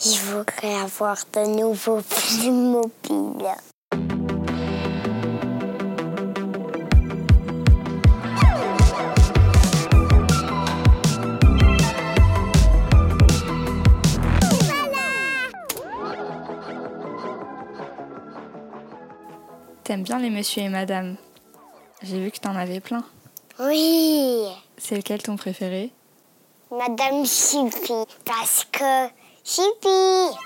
Je voudrais avoir de nouveaux mobiles. T'aimes bien les monsieur et madame J'ai vu que t'en avais plein. Oui, C'est lequel ton préféré? Madame Chippy. Parce que Chippy,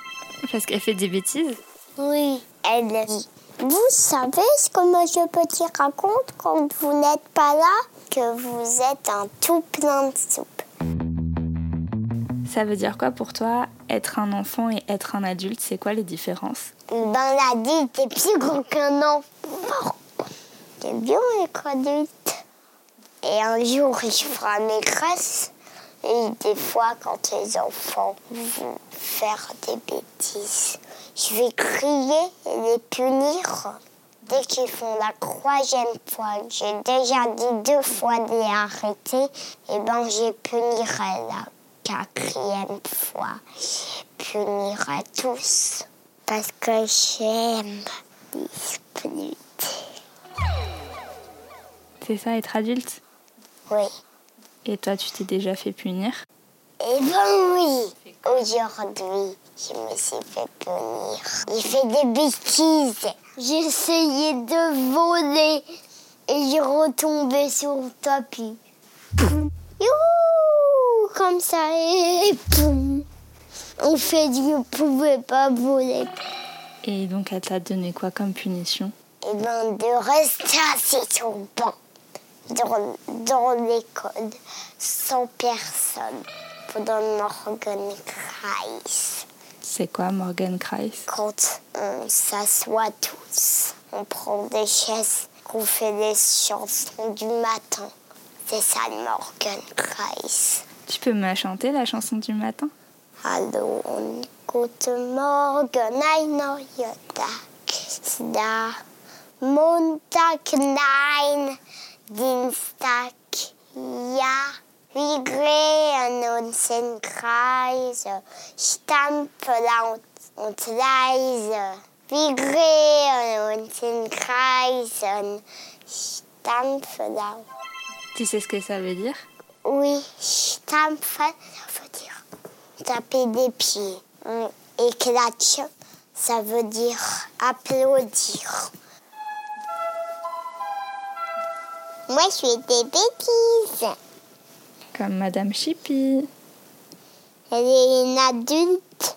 Parce qu'elle fait des bêtises oui, elle dit. Vous savez ce que Monsieur Petit raconte quand vous n'êtes pas là? Que vous êtes un tout plein de soupe. Ça veut dire quoi pour toi Être un enfant et être un adulte, c'est quoi les différences? Ben l'adulte est plus grand qu'un enfant. C'est bien être adulte. Et un jour, il fera maîtresse. Et des fois, quand les enfants vont faire des bêtises, je vais crier et les punir. Dès qu'ils font la troisième fois, j'ai déjà dit deux fois de les arrêter, et ben je punirai la quatrième fois. Je punirai tous. Parce que j'aime discuter. C'est ça, être adulte? Oui. Et toi, tu t'es déjà fait punir Eh ben oui. Aujourd'hui, je me suis fait punir. J'ai fait des bêtises. J'ai essayé de voler et j'ai retombé sur le tapis. Poum. Youhou Comme ça et poum. On fait je ne pouvais pas voler. Et donc, elle t'a donné quoi comme punition Eh ben de rester assis sur le banc dans, dans l'école sans personne pendant Morgan Kreis. C'est quoi Morgan Kreis? Quand on s'assoit tous, on prend des chaises, on fait des chansons du matin. C'est ça le Morgan Kreis. Tu peux me chanter, la chanson du matin? Und guten Morgen, ein neuer Tag ist da. Montag, nein, Dienstag, ja. Wir drehen uns in Kreise, stampfen laut und leise. Wir drehen uns in Kreisen, stampfen laut. Tu sais ce que ça veut dire? Oui, stampfen, ça veut dire taper des pieds. Et klatsch, ça veut dire applaudir. Moi, je fais des bêtises. Comme Madame Chippy. Elle est une adulte,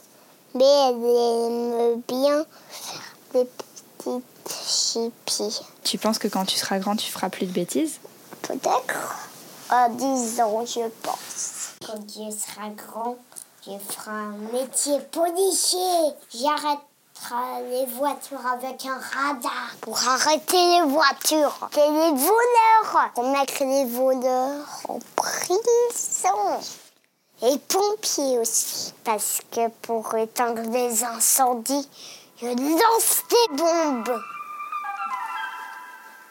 mais elle aime bien faire des petites chippies. Tu penses que quand tu seras grand, tu feras plus de bêtises? Peut-être à 10 ans, je pense. Quand je serai grand, je ferai un métier policier. J'arrêterai les voitures avec un radar pour arrêter les voitures. Et les voleurs, pour mettre les voleurs en prison? Et pompiers aussi, parce que pour éteindre les incendies, je lance des bombes.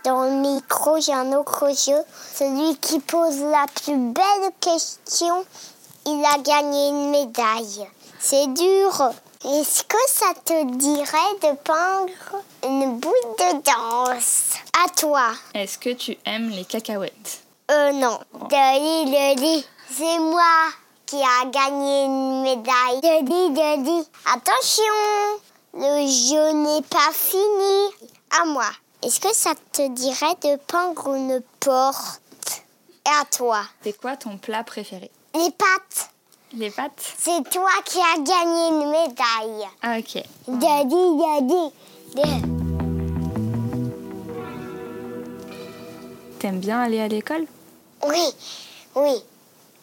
Dans le micro, j'ai un autre jeu. Celui qui pose la plus belle question, il a gagné une médaille. C'est dur. Est-ce que ça te dirait de peindre une boule de danse? À toi. Est-ce que tu aimes les cacahuètes? Euh, non. Deli, Deli, c'est moi qui a gagné une médaille. Deli, Deli, attention, le jeu n'est pas fini. À moi. Est-ce que ça te dirait de peindre une porte? Et à toi. C'est quoi ton plat préféré? Les pattes. Les pâtes C'est toi qui as gagné une médaille. Ah, ok. Daddy, daddy. T'aimes bien aller à l'école? Oui, oui.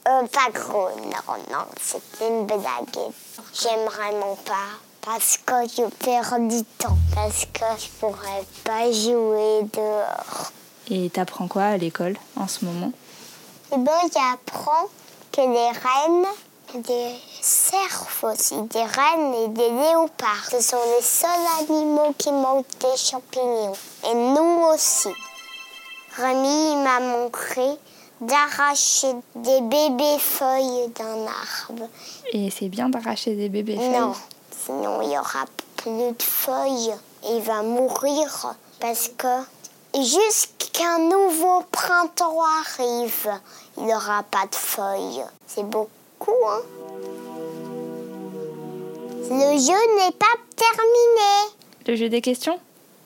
Euh, pas gros, non, non, c'était une blague. J'aime vraiment pas. Parce que je perds du temps. Parce que je pourrais pas jouer dehors. Et t'apprends quoi à l'école en ce moment? Et ben, j'apprends que les rennes, des cerfs aussi, des rennes et des léopards, ce sont les seuls animaux qui mangent des champignons. Et nous aussi. Rémi m'a montré d'arracher des bébés feuilles d'un arbre. Et c'est bien d'arracher des bébés feuilles Non, sinon il n'y aura plus de feuilles. Et il va mourir parce que jusqu'un nouveau printemps arrive, il n'y aura pas de feuilles. C'est beaucoup, hein Le jeu n'est pas terminé. Le jeu des questions?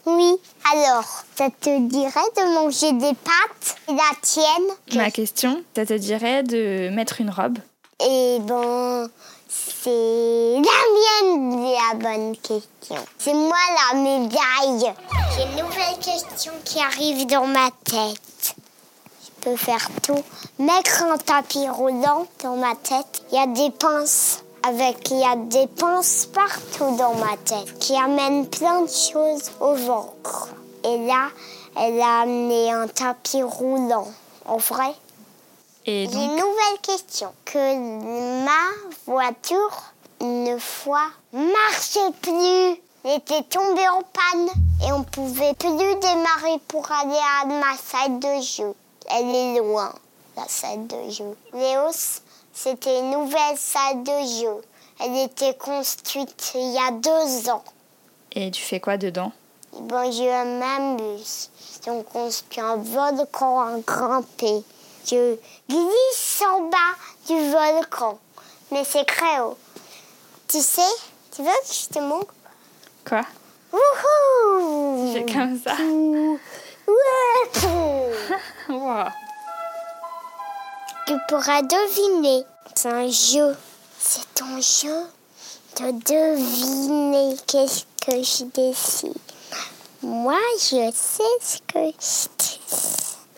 Oui. Alors, ça te dirait de manger des pâtes La tienne? Ma question, ça te dirait de mettre une robe? Eh ben, c'est la mienne la bonne question. C'est moi la médaille. J'ai une nouvelle question qui arrive dans ma tête. Faire tout. Mettre un tapis roulant dans ma tête. Il y a des pinces avec, il y a des pinces partout dans ma tête qui amènent plein de choses au ventre. Et là, elle a amené un tapis roulant. En vrai Et J'ai une donc, nouvelle question. Que ma voiture, une fois, marchait plus. Elle était tombée en panne et on pouvait plus démarrer pour aller à ma salle de jeu. Elle est loin, la salle de jeu. Léos, c'était une nouvelle salle de jeu. Elle était construite il y a deux ans. et tu fais quoi dedans? Ben, je m'amuse. On construit un volcan à grimper. Je glisse en bas du volcan. Mais c'est créo. Tu sais, tu veux que je te montre? Quoi? Wouhou C'est comme ça Ouais Tu pourras deviner. C'est un jeu. C'est ton jeu de deviner qu'est-ce que je décide. Moi, je sais ce que je décide.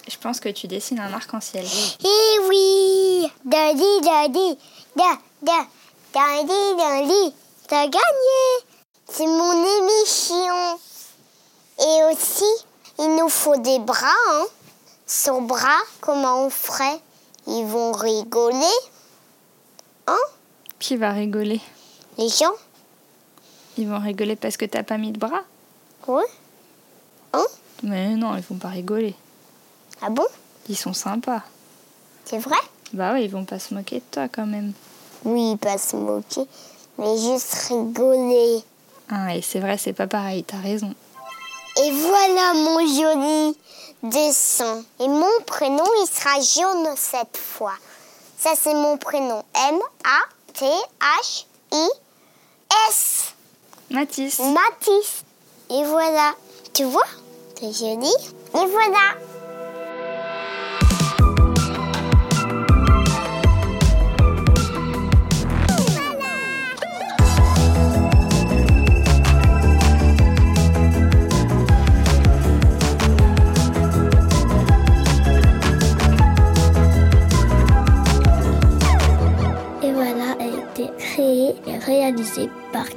Je pense que tu dessines un arc-en-ciel. Eh oui Dali, dali, da, da, dali, dali, t'as gagné C'est mon émission Et aussi, il nous faut des bras, hein Sans bras, comment on ferait? Ils vont rigoler Hein? Qui va rigoler? Les gens Ils vont rigoler parce que t'as pas mis de bras? Oui Hein? Mais non, ils vont pas rigoler. Ah bon? Ils sont sympas. C'est vrai? Bah ouais, ils vont pas se moquer de toi quand même. Oui, pas se moquer, mais juste rigoler. Ah, et c'est vrai, c'est pas pareil, t'as raison. Et voilà mon joli dessin. Et mon prénom, il sera jaune cette fois. Ça, c'est mon prénom. M-A-T-H-I-S. Mathis, Mathis. Et voilà. Tu vois C'est joli. Et voilà.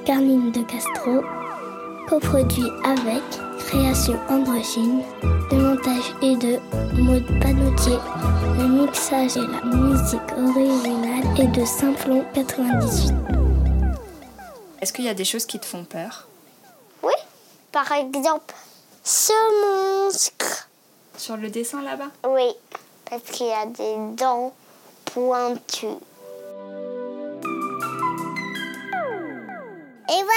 Carline de Castro, coproduit avec Création Androgyne. Le montage est de Maud Panotier. Le mixage et la musique originale est de Simplon 98. est-ce qu'il y a des choses qui te font peur? Oui. Par exemple, ce monstre. Sur le dessin là-bas? Oui. Parce qu'il y a des dents pointues.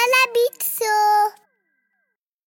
Et voilà Bixo